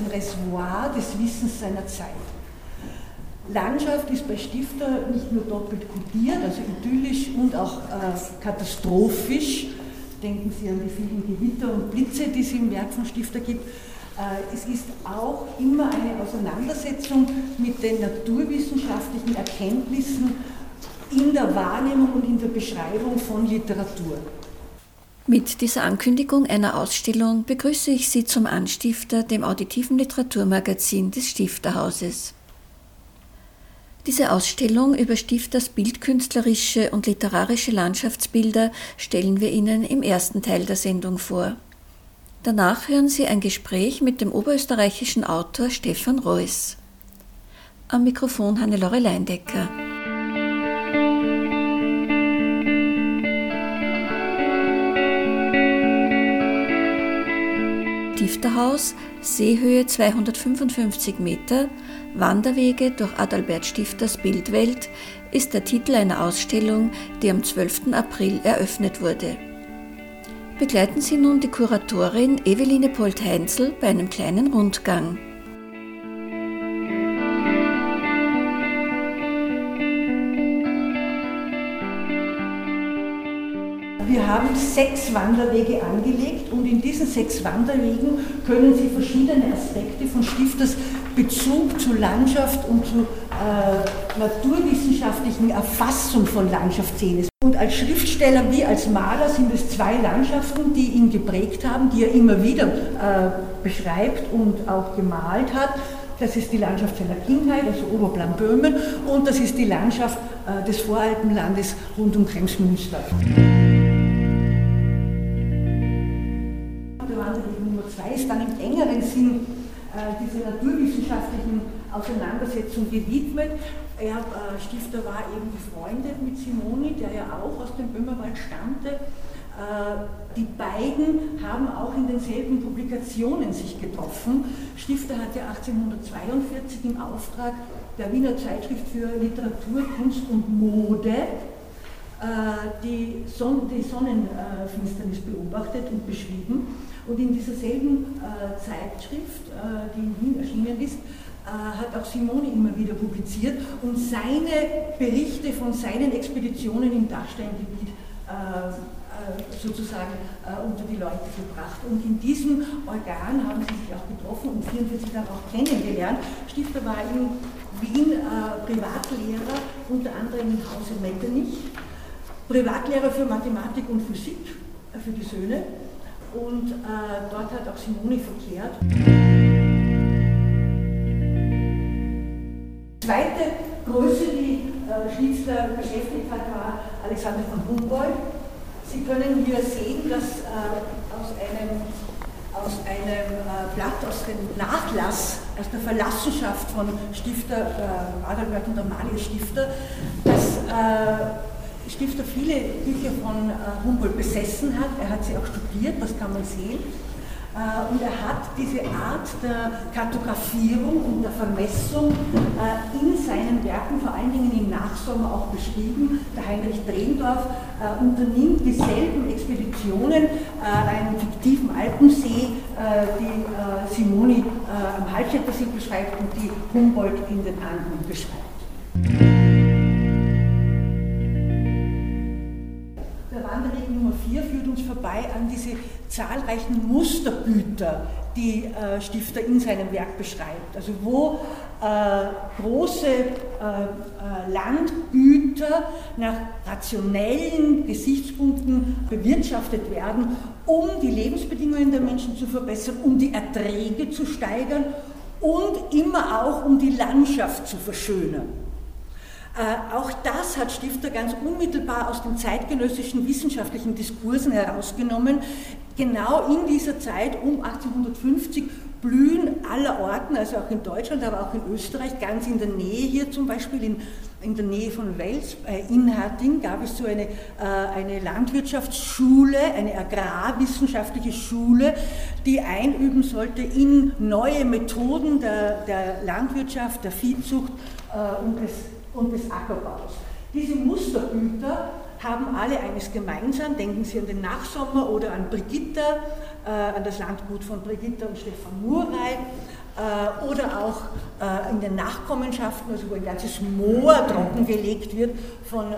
Ein Reservoir des Wissens seiner Zeit. Landschaft ist bei Stifter nicht nur doppelt kodiert, also idyllisch und auch äh, katastrophisch. Denken Sie an die vielen Gewitter und Blitze, die es im Werk von Stifter gibt. Äh, es ist auch immer eine Auseinandersetzung mit den naturwissenschaftlichen Erkenntnissen in der Wahrnehmung und in der Beschreibung von Literatur. Mit dieser Ankündigung einer Ausstellung begrüße ich Sie zum Anstifter, dem auditiven Literaturmagazin des Stifterhauses. Diese Ausstellung über Stifters bildkünstlerische und literarische Landschaftsbilder stellen wir Ihnen im ersten Teil der Sendung vor. Danach hören Sie ein Gespräch mit dem oberösterreichischen Autor Stefan Reuss. Am Mikrofon Hannelore Leindecker. Stifterhaus, Seehöhe 255 Meter, Wanderwege durch Adalbert Stifters Bildwelt ist der Titel einer Ausstellung, die am 12. April eröffnet wurde. Begleiten Sie nun die Kuratorin Eveline Polt-Heinzel bei einem kleinen Rundgang. Wir haben sechs Wanderwege angelegt und in diesen sechs Wanderwegen können Sie verschiedene Aspekte von Stifters Bezug zu Landschaft und zu äh, naturwissenschaftlichen Erfassung von Landschaft sehen. Und als Schriftsteller wie als Maler sind es zwei Landschaften, die ihn geprägt haben, die er immer wieder äh, beschreibt und auch gemalt hat. Das ist die Landschaft seiner Kindheit, also Oberplan-Böhmen, und das ist die Landschaft äh, des Voralpenlandes rund um Kremsmünster. Ist dann im engeren Sinn äh, diese naturwissenschaftlichen Auseinandersetzung gewidmet. Er, äh, Stifter war eben befreundet mit Simoni, der ja auch aus dem Böhmerwald stammte. Äh, die beiden haben auch in denselben Publikationen sich getroffen. Stifter hatte 1842 im Auftrag der Wiener Zeitschrift für Literatur, Kunst und Mode die Sonnenfinsternis beobachtet und beschrieben. Und in dieser selben äh, Zeitschrift, äh, die in Wien erschienen ist, äh, hat auch Simone immer wieder publiziert und seine Berichte von seinen Expeditionen im Dachsteingebiet äh, äh, sozusagen unter die Leute gebracht. Und in diesem Organ haben sie sich auch getroffen und 1944 dann auch kennengelernt. Stifter war in Wien Privatlehrer, unter anderem im Hause Metternich, Privatlehrer für Mathematik und Physik für die Söhne und äh, dort hat auch Simone verkehrt. Zweite Größe, die äh, Schnitzler beschäftigt hat, war Alexander von Humboldt. Sie können hier sehen, dass äh, aus einem, aus einem äh, Blatt, aus dem Nachlass, aus der Verlassenschaft von Stifter äh, Adalbert und Amalie Stifter, dass äh, Stifter viele Bücher von äh, Humboldt besessen hat. Er hat sie auch studiert, das kann man sehen. Äh, und er hat diese Art der Kartografierung und der Vermessung äh, in seinen Werken, vor allen Dingen im Nachsommer auch beschrieben. Der Heinrich Drehndorf unternimmt dieselben Expeditionen, einen fiktiven Alpensee, die Simoni am Halsschettersee beschreibt und die Humboldt in den Anden beschreibt. Vorbei an diese zahlreichen Mustergüter, die äh, Stifter in seinem Werk beschreibt. Also wo äh, große äh, äh Landgüter nach rationellen Gesichtspunkten bewirtschaftet werden, um die Lebensbedingungen der Menschen zu verbessern, um die Erträge zu steigern und immer auch um die Landschaft zu verschönern. Äh, auch das hat Stifter ganz unmittelbar aus den zeitgenössischen wissenschaftlichen Diskursen herausgenommen. Genau in dieser Zeit um 1850 blühen aller Orten, also auch in Deutschland, aber auch in Österreich, ganz in der Nähe hier zum Beispiel in, in der Nähe von Wels, äh, in Harting, gab es so eine, äh, eine Landwirtschaftsschule, eine agrarwissenschaftliche Schule, die einüben sollte in neue Methoden der, der Landwirtschaft, der Viehzucht äh, und, des, und des Ackerbaus. Diese Musterbüter haben alle eines gemeinsam. Denken Sie an den Nachsommer oder an Brigitta, äh, an das Landgut von Brigitta und Stefan Murrey. Äh, oder auch äh, in den Nachkommenschaften, also wo ein ganzes Moor trockengelegt wird von äh,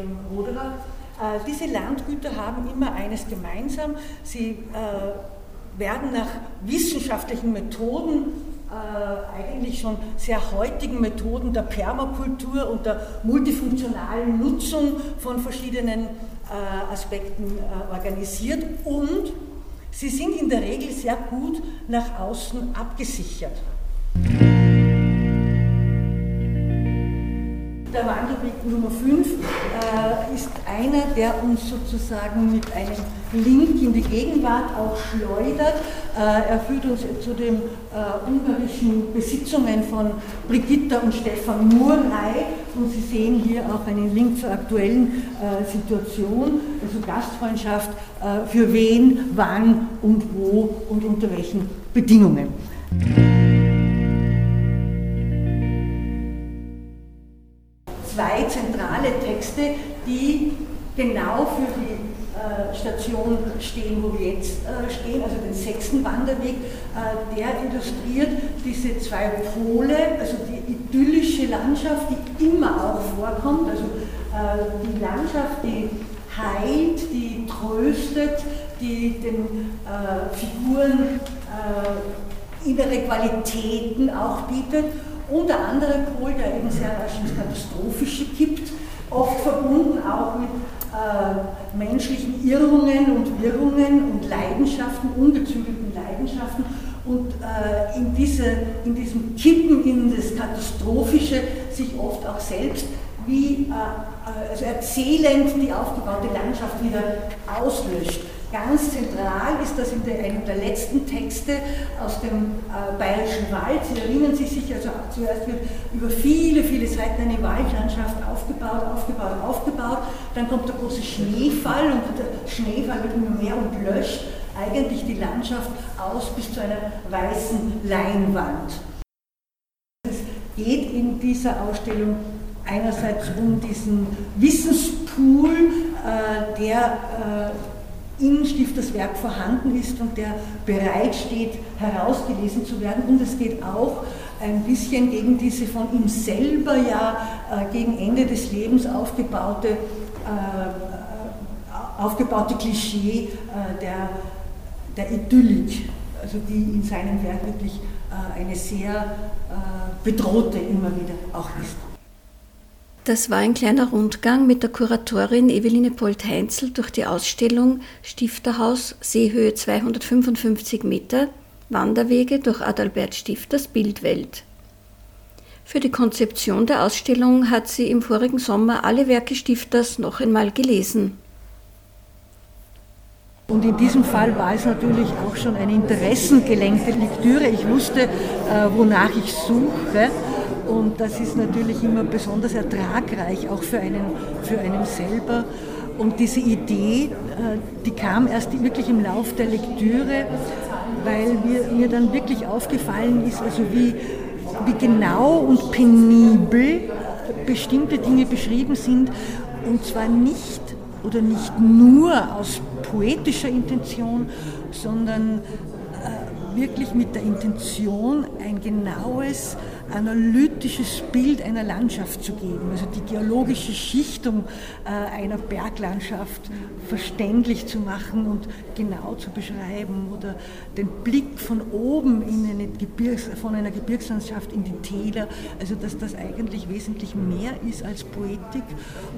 dem Roderer. Äh, diese Landgüter haben immer eines gemeinsam. Sie äh, werden nach wissenschaftlichen Methoden äh, eigentlich schon sehr heutigen Methoden der Permakultur und der multifunktionalen Nutzung von verschiedenen äh, Aspekten äh, organisiert und sie sind in der Regel sehr gut nach außen abgesichert. Der Wandelweg Nummer 5 äh, ist einer, der uns sozusagen mit einem Link in die Gegenwart auch schleudert. Äh, er führt uns zu den äh, ungarischen Besitzungen von Brigitta und Stefan Murrei und Sie sehen hier auch einen Link zur aktuellen äh, Situation, also Gastfreundschaft, äh, für wen, wann und wo und unter welchen Bedingungen. Zentrale Texte, die genau für die äh, Station stehen, wo wir jetzt äh, stehen, also den sechsten Wanderweg, äh, der illustriert diese zwei Pole, also die idyllische Landschaft, die immer auch vorkommt, also die Landschaft, die heilt, die tröstet, die den Figuren innere Qualitäten auch bietet. Und der andere Pol, der eben sehr rasch ins Katastrophische kippt, oft verbunden auch mit äh, menschlichen Irrungen und Wirrungen und Leidenschaften, ungezügelten Leidenschaften. Und äh, in, diese, in diesem Kippen in das Katastrophische sich oft auch selbst wie äh, äh also erzählend die aufgebaute Landschaft wieder auslöscht. Ganz zentral ist das in einem der letzten Texte aus dem äh, Bayerischen Wald. Sie erinnern sich sicher, also zuerst wird über viele, viele Seiten eine Waldlandschaft aufgebaut, aufgebaut, aufgebaut. Dann kommt der große Schneefall und der Schneefall wird immer mehr und löscht eigentlich die Landschaft aus bis zu einer weißen Leinwand. Es geht in dieser Ausstellung einerseits um diesen Wissenspool, äh, der äh, in Stifters Werk vorhanden ist und der bereit steht, herausgelesen zu werden. Und es geht auch ein bisschen gegen diese von ihm selber ja äh, gegen Ende des Lebens aufgebaute, äh, aufgebaute Klischee äh, der, der Idyllik, also die in seinem Werk wirklich äh, eine sehr äh, bedrohte immer wieder auch ist. Das war ein kleiner Rundgang mit der Kuratorin Eveline Polt-Heinzel durch die Ausstellung Stifterhaus Seehöhe 255 Meter Wanderwege durch Adalbert Stifters Bildwelt. Für die Konzeption der Ausstellung hat sie im vorigen Sommer alle Werke Stifters noch einmal gelesen. Und in diesem Fall war es natürlich auch schon eine interessengelenkte Lektüre. Ich wusste, äh, wonach ich suche. Und das ist natürlich immer besonders ertragreich, auch für einen, für einen selber. Und diese Idee, äh, die kam erst wirklich im Lauf der Lektüre, weil mir, mir dann wirklich aufgefallen ist, also wie, wie genau und penibel bestimmte Dinge beschrieben sind. Und zwar nicht oder nicht nur aus poetischer Intention, sondern äh, wirklich mit der Intention, ein genaues analytisches Bild einer Landschaft zu geben, also die geologische Schichtung äh, einer Berglandschaft verständlich zu machen und genau zu beschreiben oder den Blick von oben in eine Gebirgs, von einer Gebirgslandschaft in die Täler, also dass das eigentlich wesentlich mehr ist als Poetik.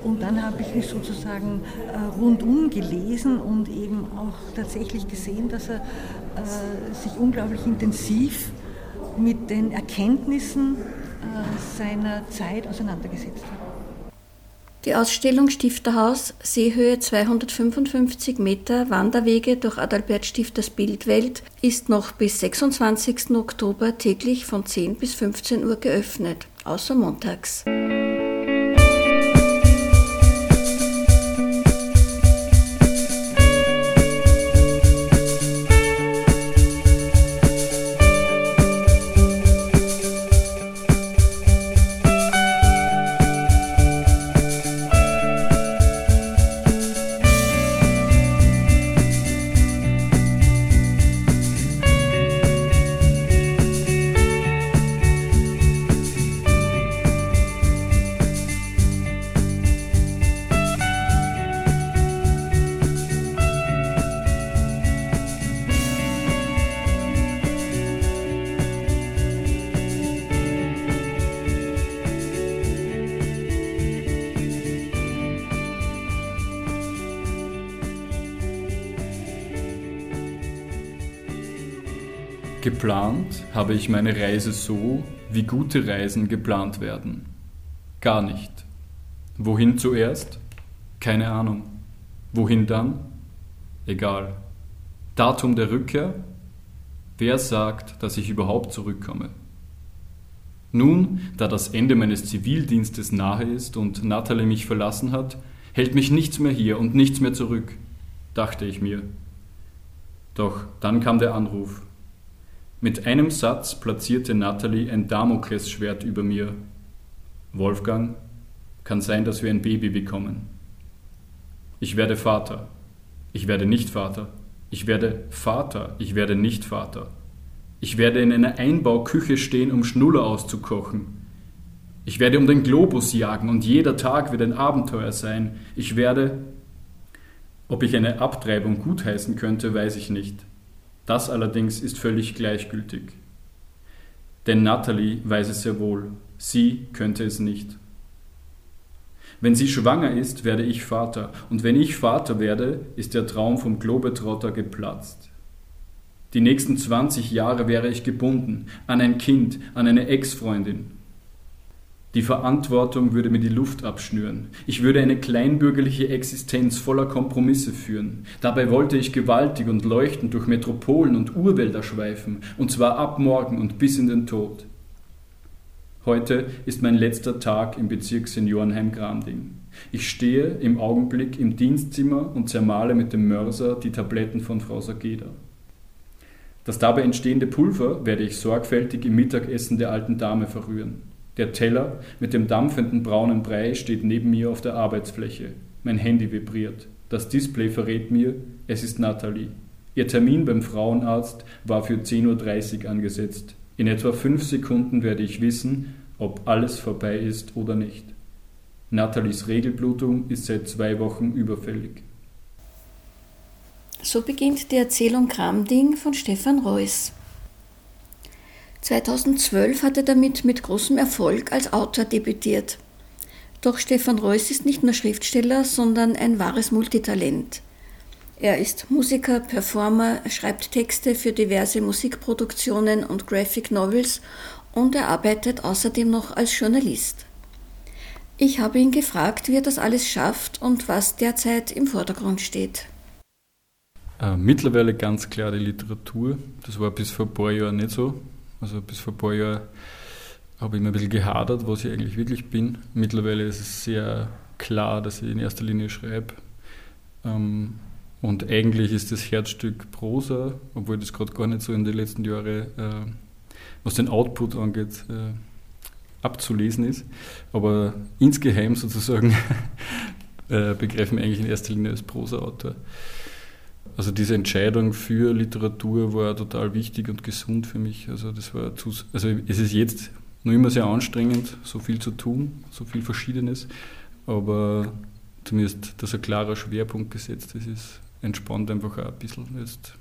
Und dann habe ich mich sozusagen äh, rundum gelesen und eben auch tatsächlich gesehen, dass er äh, sich unglaublich intensiv mit den Erkenntnissen äh, seiner Zeit auseinandergesetzt hat. Die Ausstellung Stifterhaus, Seehöhe 255 Meter, Wanderwege durch Adalbert Stifters Bildwelt ist noch bis 26. Oktober täglich von 10 bis 15 Uhr geöffnet, außer montags. Geplant habe ich meine Reise so, wie gute Reisen geplant werden. Gar nicht. Wohin zuerst? Keine Ahnung. Wohin dann? Egal. Datum der Rückkehr? Wer sagt, dass ich überhaupt zurückkomme? Nun, da das Ende meines Zivildienstes nahe ist und Natalie mich verlassen hat, hält mich nichts mehr hier und nichts mehr zurück, dachte ich mir. Doch dann kam der Anruf. Mit einem Satz platzierte Natalie ein Damoklesschwert über mir. Wolfgang, kann sein, dass wir ein Baby bekommen. Ich werde Vater. Ich werde nicht Vater. Ich werde Vater. Ich werde nicht Vater. Ich werde in einer Einbauküche stehen, um Schnuller auszukochen. Ich werde um den Globus jagen und jeder Tag wird ein Abenteuer sein. Ich werde. Ob ich eine Abtreibung gutheißen könnte, weiß ich nicht. Das allerdings ist völlig gleichgültig. Denn Natalie weiß es sehr wohl, sie könnte es nicht. Wenn sie schwanger ist, werde ich Vater, und wenn ich Vater werde, ist der Traum vom Globetrotter geplatzt. Die nächsten 20 Jahre wäre ich gebunden an ein Kind, an eine Ex-Freundin, die Verantwortung würde mir die Luft abschnüren. Ich würde eine kleinbürgerliche Existenz voller Kompromisse führen. Dabei wollte ich gewaltig und leuchtend durch Metropolen und Urwälder schweifen, und zwar ab morgen und bis in den Tod. Heute ist mein letzter Tag im Bezirk Seniorenheim Gramding. Ich stehe im Augenblick im Dienstzimmer und zermale mit dem Mörser die Tabletten von Frau Sageda. Das dabei entstehende Pulver werde ich sorgfältig im Mittagessen der alten Dame verrühren. Der Teller mit dem dampfenden braunen Brei steht neben mir auf der Arbeitsfläche. Mein Handy vibriert. Das Display verrät mir, es ist Nathalie. Ihr Termin beim Frauenarzt war für 10.30 Uhr angesetzt. In etwa fünf Sekunden werde ich wissen, ob alles vorbei ist oder nicht. Nathalies Regelblutung ist seit zwei Wochen überfällig. So beginnt die Erzählung Kramding von Stefan Reuss. 2012 hat er damit mit großem Erfolg als Autor debütiert. Doch Stefan Reuss ist nicht nur Schriftsteller, sondern ein wahres Multitalent. Er ist Musiker, Performer, schreibt Texte für diverse Musikproduktionen und Graphic Novels und er arbeitet außerdem noch als Journalist. Ich habe ihn gefragt, wie er das alles schafft und was derzeit im Vordergrund steht. Äh, mittlerweile ganz klar die Literatur. Das war bis vor ein paar Jahren nicht so. Also bis vor ein paar Jahren habe ich mir ein bisschen gehadert, was ich eigentlich wirklich bin. Mittlerweile ist es sehr klar, dass ich in erster Linie schreibe. Ähm, und eigentlich ist das Herzstück Prosa, obwohl das gerade gar nicht so in den letzten Jahren, äh, was den Output angeht, äh, abzulesen ist. Aber insgeheim sozusagen äh, wir eigentlich in erster Linie als Prosa-Autor. Also diese Entscheidung für Literatur war total wichtig und gesund für mich. Also das war zu, also es ist jetzt noch immer sehr anstrengend, so viel zu tun, so viel Verschiedenes, aber zumindest, dass ein klarer Schwerpunkt gesetzt ist, ist entspannt einfach auch ein bisschen. Jetzt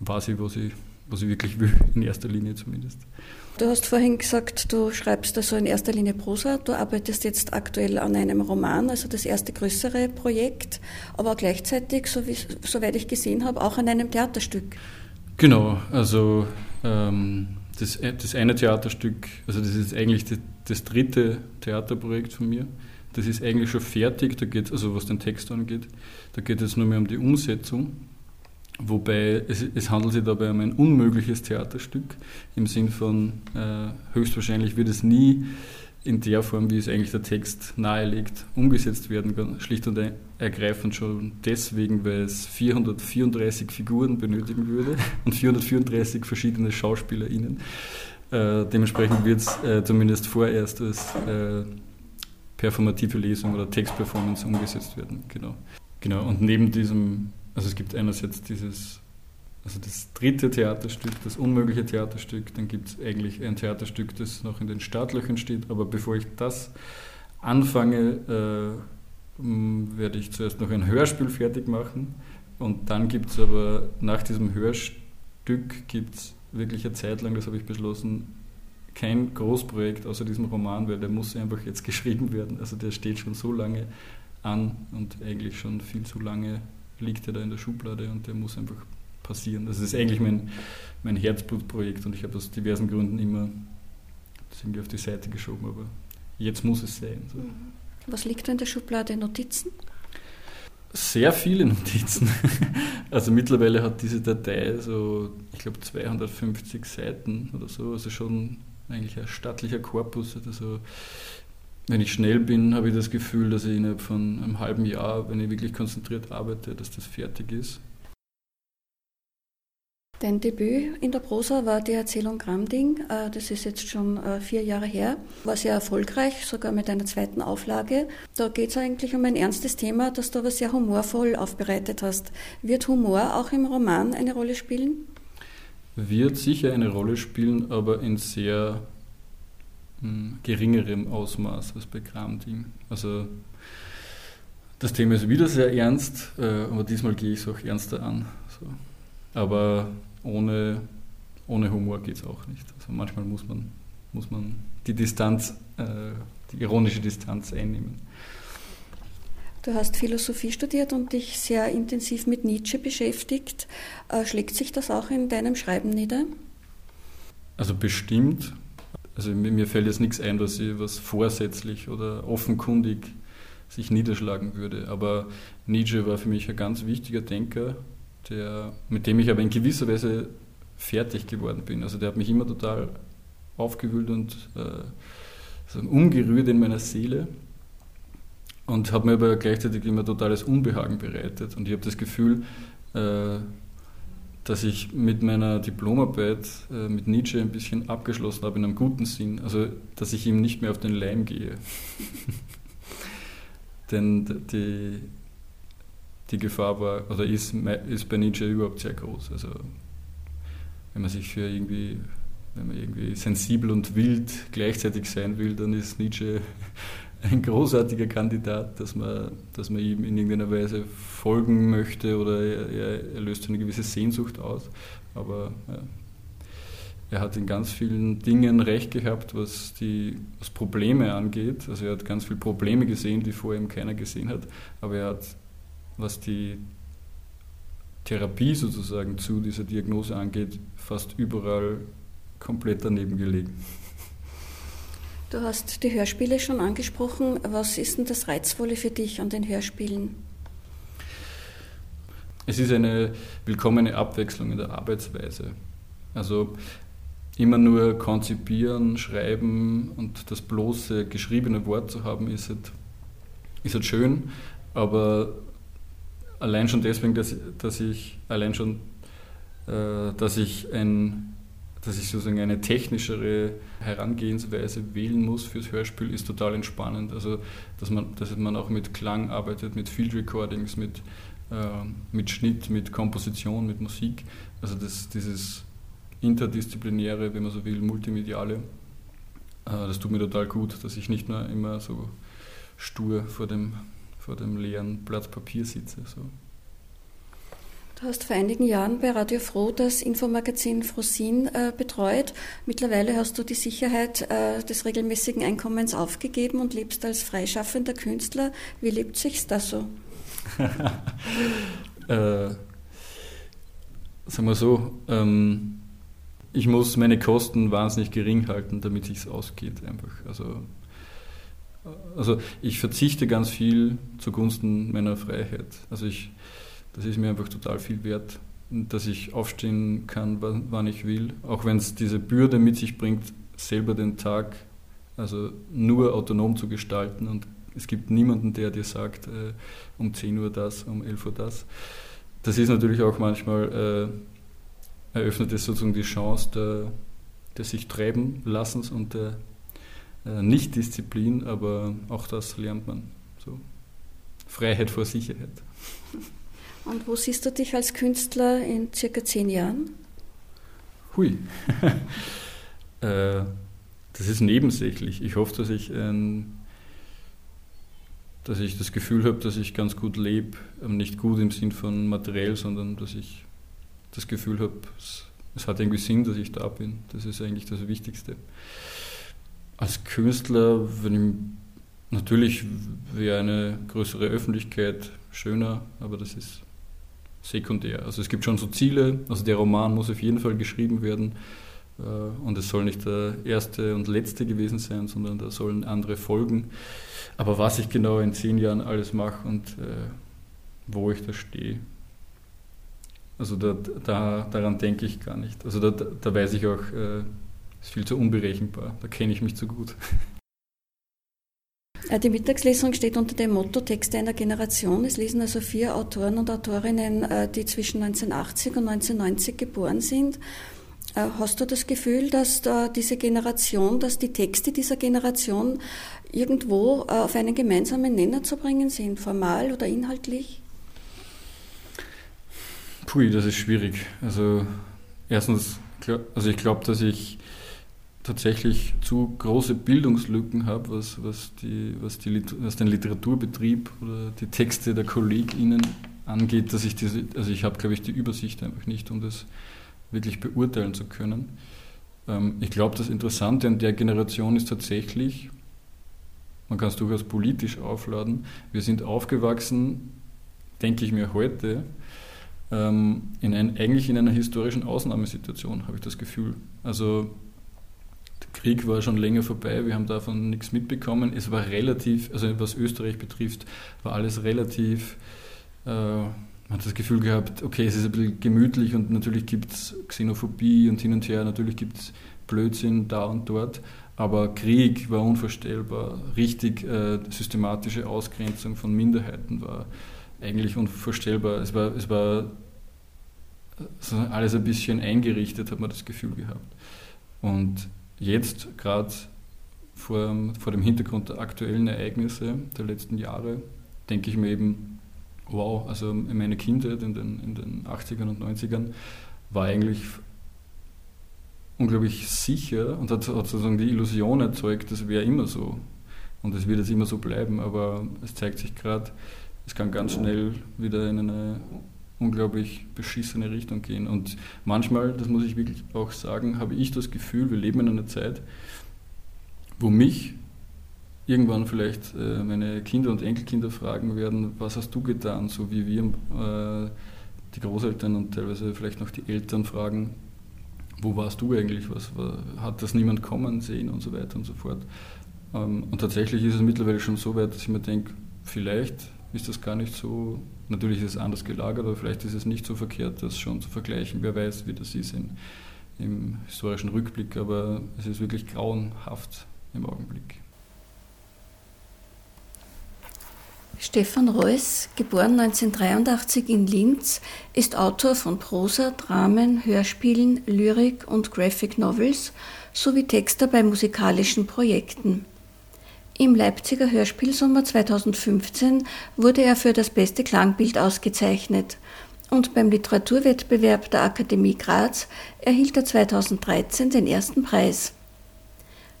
weiß ich, was ich, was ich wirklich will, in erster Linie zumindest. Du hast vorhin gesagt, du schreibst also in erster Linie Prosa. Du arbeitest jetzt aktuell an einem Roman, also das erste größere Projekt, aber gleichzeitig, so wie, soweit ich gesehen habe, auch an einem Theaterstück. Genau, also ähm, das, das eine Theaterstück, also das ist eigentlich das, das dritte Theaterprojekt von mir. das ist eigentlich schon fertig, da geht also was den Text angeht, da geht es nur mehr um die Umsetzung. Wobei es, es, handelt sich dabei um ein unmögliches Theaterstück im Sinn von äh, höchstwahrscheinlich wird es nie in der Form, wie es eigentlich der Text nahelegt, umgesetzt werden kann. Schlicht und ergreifend schon deswegen, weil es 434 Figuren benötigen würde und 434 verschiedene SchauspielerInnen. Äh, dementsprechend wird es äh, zumindest vorerst als äh, performative Lesung oder Textperformance umgesetzt werden. Genau. genau. Und neben diesem, also es gibt einerseits dieses also das dritte Theaterstück, das unmögliche Theaterstück, dann gibt es eigentlich ein Theaterstück, das noch in den Startlöchern steht, aber bevor ich das anfange, äh, werde ich zuerst noch ein Hörspiel fertig machen und dann gibt es aber nach diesem Hörstück gibt es wirklich eine Zeit lang, das habe ich beschlossen, kein Großprojekt außer diesem Roman, weil der muss einfach jetzt geschrieben werden. Also der steht schon so lange an und eigentlich schon viel zu lange liegt er da in der Schublade und der muss einfach passieren. Das ist eigentlich mein, mein Herzblutprojekt und ich habe aus diversen Gründen immer das irgendwie auf die Seite geschoben, aber jetzt muss es sein. So. Mhm. Was liegt da in der Schublade? Notizen? Sehr viele Notizen. Also mittlerweile hat diese Datei so, ich glaube, 250 Seiten oder so, also schon eigentlich ein stattlicher Korpus. Also wenn ich schnell bin, habe ich das Gefühl, dass ich innerhalb von einem halben Jahr, wenn ich wirklich konzentriert arbeite, dass das fertig ist. Dein Debüt in der Prosa war die Erzählung Gramding. Äh, das ist jetzt schon äh, vier Jahre her. War sehr erfolgreich, sogar mit einer zweiten Auflage. Da geht es eigentlich um ein ernstes Thema, das du aber sehr humorvoll aufbereitet hast. Wird Humor auch im Roman eine Rolle spielen? Wird sicher eine Rolle spielen, aber in sehr geringerem Ausmaß als bei Gramding. Also das Thema ist wieder sehr ernst, äh, aber diesmal gehe ich es auch ernster an. So. Aber ohne, ohne Humor geht es auch nicht. Also manchmal muss man, muss man die Distanz, äh, die ironische Distanz einnehmen. Du hast Philosophie studiert und dich sehr intensiv mit Nietzsche beschäftigt. Äh, schlägt sich das auch in deinem Schreiben nieder? Also bestimmt. Also mir fällt jetzt nichts ein, dass ich was vorsätzlich oder offenkundig sich niederschlagen würde. Aber Nietzsche war für mich ein ganz wichtiger Denker der, mit dem ich aber in gewisser Weise fertig geworden bin. Also der hat mich immer total aufgewühlt und äh, umgerührt in meiner Seele und hat mir aber gleichzeitig immer totales Unbehagen bereitet. Und ich habe das Gefühl, äh, dass ich mit meiner Diplomarbeit äh, mit Nietzsche ein bisschen abgeschlossen habe in einem guten Sinn. Also, dass ich ihm nicht mehr auf den Leim gehe. Denn die, die Gefahr war oder ist, ist bei Nietzsche überhaupt sehr groß. Also wenn man sich für irgendwie, wenn man irgendwie sensibel und wild gleichzeitig sein will, dann ist Nietzsche ein großartiger Kandidat, dass man, dass man ihm in irgendeiner Weise folgen möchte oder er, er löst eine gewisse Sehnsucht aus. Aber ja, er hat in ganz vielen Dingen recht gehabt, was die was Probleme angeht. Also er hat ganz viele Probleme gesehen, die vorher ihm keiner gesehen hat. Aber er hat was die Therapie sozusagen zu dieser Diagnose angeht, fast überall komplett daneben gelegen. Du hast die Hörspiele schon angesprochen. Was ist denn das Reizvolle für dich an den Hörspielen? Es ist eine willkommene Abwechslung in der Arbeitsweise. Also immer nur konzipieren, schreiben und das bloße geschriebene Wort zu haben, ist halt, ist halt schön, aber Allein schon deswegen, dass, dass ich allein schon, äh, dass ich ein dass ich sozusagen eine technischere Herangehensweise wählen muss fürs Hörspiel, ist total entspannend. Also, dass man, dass man auch mit Klang arbeitet, mit Field Recordings, mit, äh, mit Schnitt, mit Komposition, mit Musik. Also, das, dieses interdisziplinäre, wenn man so will, multimediale, äh, das tut mir total gut, dass ich nicht nur immer so stur vor dem vor dem leeren Blatt Papier sitze. So. Du hast vor einigen Jahren bei Radio Froh das Infomagazin Frosin äh, betreut. Mittlerweile hast du die Sicherheit äh, des regelmäßigen Einkommens aufgegeben und lebst als freischaffender Künstler. Wie lebt sich's da so? äh, sagen wir so, ähm, ich muss meine Kosten wahnsinnig gering halten, damit es ausgeht einfach. Also Also ich verzichte ganz viel zugunsten meiner Freiheit. Also ich, das ist mir einfach total viel wert, dass ich aufstehen kann, wann ich will, auch wenn es diese Bürde mit sich bringt, selber den Tag also nur autonom zu gestalten und es gibt niemanden, der dir sagt, äh, um 10 Uhr das, um 11 Uhr das. Das ist natürlich auch manchmal, äh, eröffnet es sozusagen die Chance der, des sich treiben lassens und der äh, Nicht-Disziplin, aber auch das lernt man. So. Freiheit vor Sicherheit. Und wo siehst du dich als Künstler in circa zehn Jahren? Hui. äh, das ist nebensächlich. Ich hoffe, dass ich, ähm, dass ich das Gefühl habe, dass ich ganz gut lebe. Ähm, nicht gut im Sinn von materiell, sondern dass ich das Gefühl habe, es, es hat irgendwie Sinn, dass ich da bin. Das ist eigentlich das Wichtigste. Als Künstler, wenn ich, natürlich wäre eine größere Öffentlichkeit schöner, aber das ist sekundär. Also es gibt schon so Ziele, also der Roman muss auf jeden Fall geschrieben werden äh, und es soll nicht der erste und letzte gewesen sein, sondern da sollen andere folgen. Aber was ich genau in zehn Jahren alles mache und äh, wo ich da stehe, also da, da, daran denke ich gar nicht. Also da, da weiß ich auch, äh, ist viel zu unberechenbar. Da kenne ich mich zu gut. Die Mittagslesung steht unter dem Motto Texte einer Generation. Es lesen also vier Autoren und Autorinnen, äh, die zwischen 1980 und 1990 geboren sind. Äh, hast du das Gefühl, dass diese Generation, dass die Texte dieser Generation irgendwo äh, auf einen gemeinsamen Nenner zu bringen sind, formal oder inhaltlich? Pui, das ist schwierig. Also erstens, also ich glaube, dass ich tatsächlich zu große Bildungslücken habe, was, was, die, was, die, was den Literaturbetrieb oder die Texte der KollegInnen angeht, dass ich diese, also ich habe, glaube ich, die Übersicht einfach nicht, um das wirklich beurteilen zu können. Ähm, ich glaube, das Interessante an der Generation ist tatsächlich, man kann es durchaus politisch aufladen, wir sind aufgewachsen, denke ich mir heute, ähm, in ein, eigentlich in einer historischen Ausnahmesituation, habe ich das Gefühl. Also Krieg war schon länger vorbei, wir haben davon nichts mitbekommen. Es war relativ, also was Österreich betrifft, war alles relativ äh, man hat das Gefühl gehabt, okay, es ist ein bisschen gemütlich und natürlich gibt es Xenophobie und hin und her, natürlich gibt es Blödsinn da und dort, aber Krieg war unvorstellbar, richtig äh, systematische Ausgrenzung von Minderheiten war eigentlich unvorstellbar. Es war, es war alles ein bisschen eingerichtet, hat man das Gefühl gehabt. Und jetzt, gerade vor, vor dem Hintergrund der aktuellen Ereignisse der letzten Jahre, denke ich mir eben, wow, also in meiner Kindheit in den, in den 80ern und 90ern war eigentlich unglaublich sicher und hat, sozusagen die Illusion erzeugt, das wäre immer so und es wird jetzt immer so bleiben, aber es zeigt sich gerade, es kann ganz schnell wieder in eine unglaublich beschissene Richtung gehen. Und manchmal, das muss ich wirklich auch sagen, habe ich das Gefühl, wir leben in einer Zeit, wo mich irgendwann vielleicht äh, meine Kinder und Enkelkinder fragen werden, was hast du getan, so wie wir äh, die Großeltern und teilweise vielleicht noch die Eltern fragen, wo warst du eigentlich, was war, hat das niemand kommen sehen und so weiter und so fort. Ähm, und tatsächlich ist es mittlerweile schon so weit, dass ich mir denke, vielleicht ist das gar nicht so, natürlich ist es anders gelagert, aber vielleicht ist es nicht so verkehrt, das schon zu vergleichen. Wer weiß, wie das ist in, im historischen Rückblick, aber es ist wirklich grauenhaft im Augenblick. Stefan Reuss, geboren 1983 in Linz, ist Autor von Prosa, Dramen, Hörspielen, Lyrik und Graphic Novels sowie Texter bei musikalischen Projekten. Im Leipziger Hörspielsommer 2015 wurde er für das beste Klangbild ausgezeichnet und beim Literaturwettbewerb der Akademie Graz erhielt er 2013 den ersten Preis.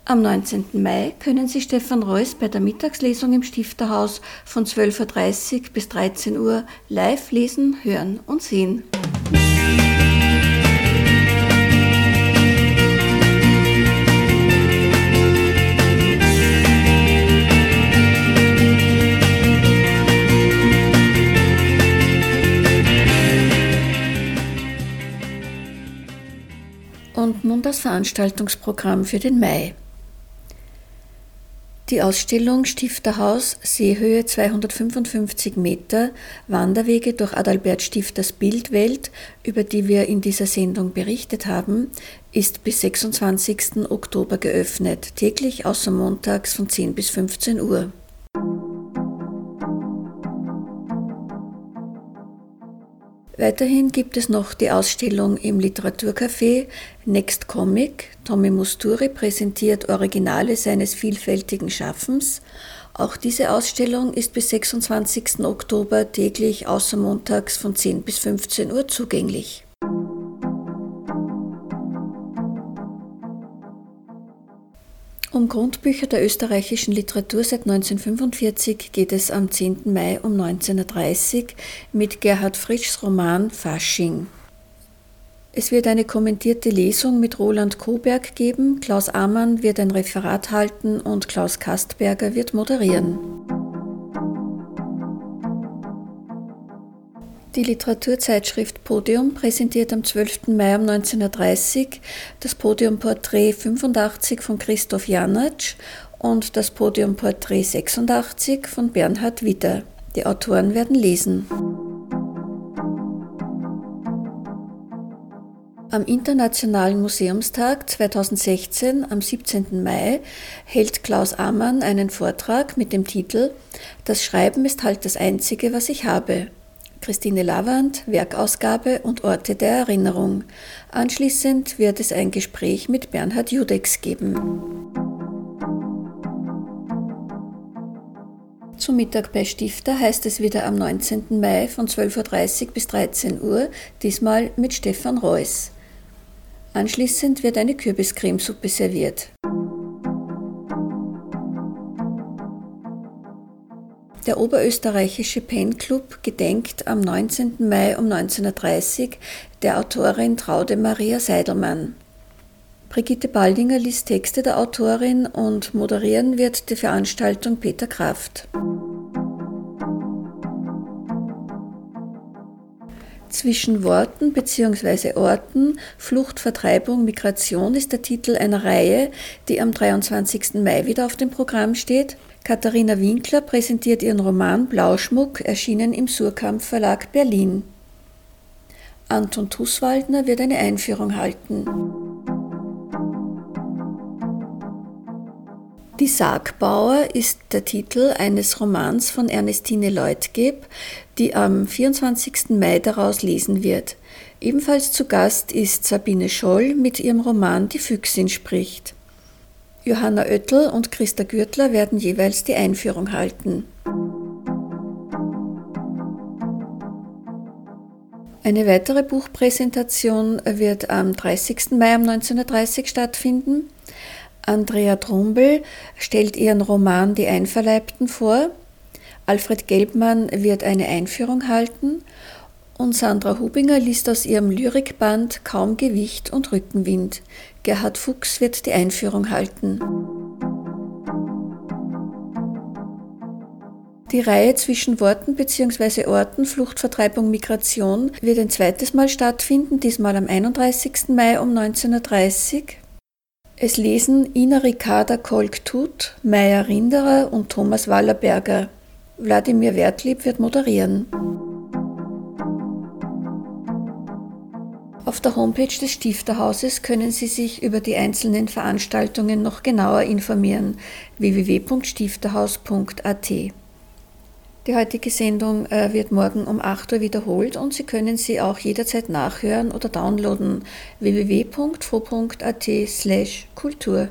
Am 19. Mai können Sie Stefan Reuss bei der Mittagslesung im Stifterhaus von 12.30 Uhr bis 13 Uhr live lesen, hören und sehen. Das Veranstaltungsprogramm für den Mai. Die Ausstellung Stifterhaus Seehöhe 255 Meter Wanderwege durch Adalbert Stifters Bildwelt, über die wir in dieser Sendung berichtet haben, ist bis 26. Oktober geöffnet, täglich außer montags von 10 bis 15 Uhr. Weiterhin gibt es noch die Ausstellung im Literaturcafé Next Comic. Tommy Musturi präsentiert Originale seines vielfältigen Schaffens. Auch diese Ausstellung ist bis 26. Oktober täglich außer montags von 10 bis 15 Uhr zugänglich. Grundbücher der österreichischen Literatur seit 1945 geht es am 10. Mai um 19.30 Uhr mit Gerhard Frischs Roman Fasching. Es wird eine kommentierte Lesung mit Roland Koberg geben, Klaus Amann wird ein Referat halten und Klaus Kastberger wird moderieren. Die Literaturzeitschrift Podium präsentiert am 12. Mai um 19.30 Uhr das Podiumporträt 85 von Christoph Janatsch und das Podiumporträt 86 von Bernhard Witter. Die Autoren werden lesen. Am Internationalen Museumstag 2016 am 17. Mai hält Klaus Amann einen Vortrag mit dem Titel Das Schreiben ist halt das Einzige, was ich habe. Christine Lavand, Werkausgabe und Orte der Erinnerung. Anschließend wird es ein Gespräch mit Bernhard Judex geben. Zum Mittag bei Stifter heißt es wieder am 19. Mai von 12.30 Uhr bis 13 Uhr, diesmal mit Stefan Reuss. Anschließend wird eine Kürbiscremesuppe serviert. Der oberösterreichische Pen Club gedenkt am 19. Mai um 19.30 Uhr der Autorin Traude Maria Seidelmann. Brigitte Baldinger liest Texte der Autorin und moderieren wird die Veranstaltung Peter Kraft. Zwischen Worten bzw. Orten, Flucht, Vertreibung, Migration ist der Titel einer Reihe, die am 23. Mai wieder auf dem Programm steht Katharina Winkler präsentiert ihren Roman Blauschmuck, erschienen im Surkamp Verlag Berlin. Anton Tuswaldner wird eine Einführung halten. Die Sargbauer ist der Titel eines Romans von Ernestine Leutgeb, die am 24. Mai daraus lesen wird. Ebenfalls zu Gast ist Sabine Scholl mit ihrem Roman Die Füchsin spricht. Johanna Oettel und Christa Gürtler werden jeweils die Einführung halten. Eine weitere Buchpräsentation wird am 30. Mai um 19.30 Uhr stattfinden. Andrea Trumbel stellt ihren Roman Die Einverleibten vor. Alfred Gelbmann wird eine Einführung halten und Sandra Hubinger liest aus ihrem Lyrikband Kaum Gewicht und Rückenwind. Gerhard Fuchs wird die Einführung halten. Die Reihe zwischen Worten bzw. Orten, Flucht, Vertreibung, Migration wird ein zweites Mal stattfinden, diesmal am 31. Mai um 19.30 Uhr. Es lesen Ina Ricarda Kolk-Tut, Meier Rinderer und Thomas Wallerberger. Wladimir Wertlieb wird moderieren. Auf der Homepage des Stifterhauses können Sie sich über die einzelnen Veranstaltungen noch genauer informieren www.stifterhaus.at. Die heutige Sendung äh, wird morgen um 8 Uhr wiederholt und Sie können sie auch jederzeit nachhören oder downloaden www.fo.at/kultur.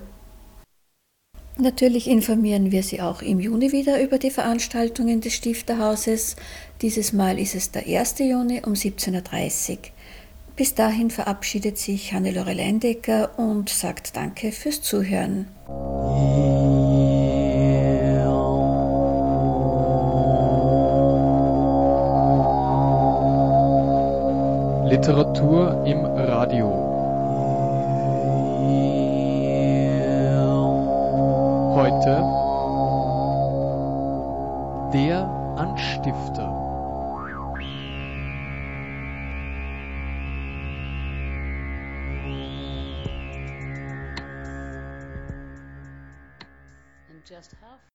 Natürlich informieren wir Sie auch im Juni wieder über die Veranstaltungen des Stifterhauses. Dieses Mal ist es der 1. Juni um 17.30 Uhr. Bis dahin verabschiedet sich Hannelore Leindecker und sagt Danke fürs Zuhören. Literatur im Radio. Heute der Anstifter.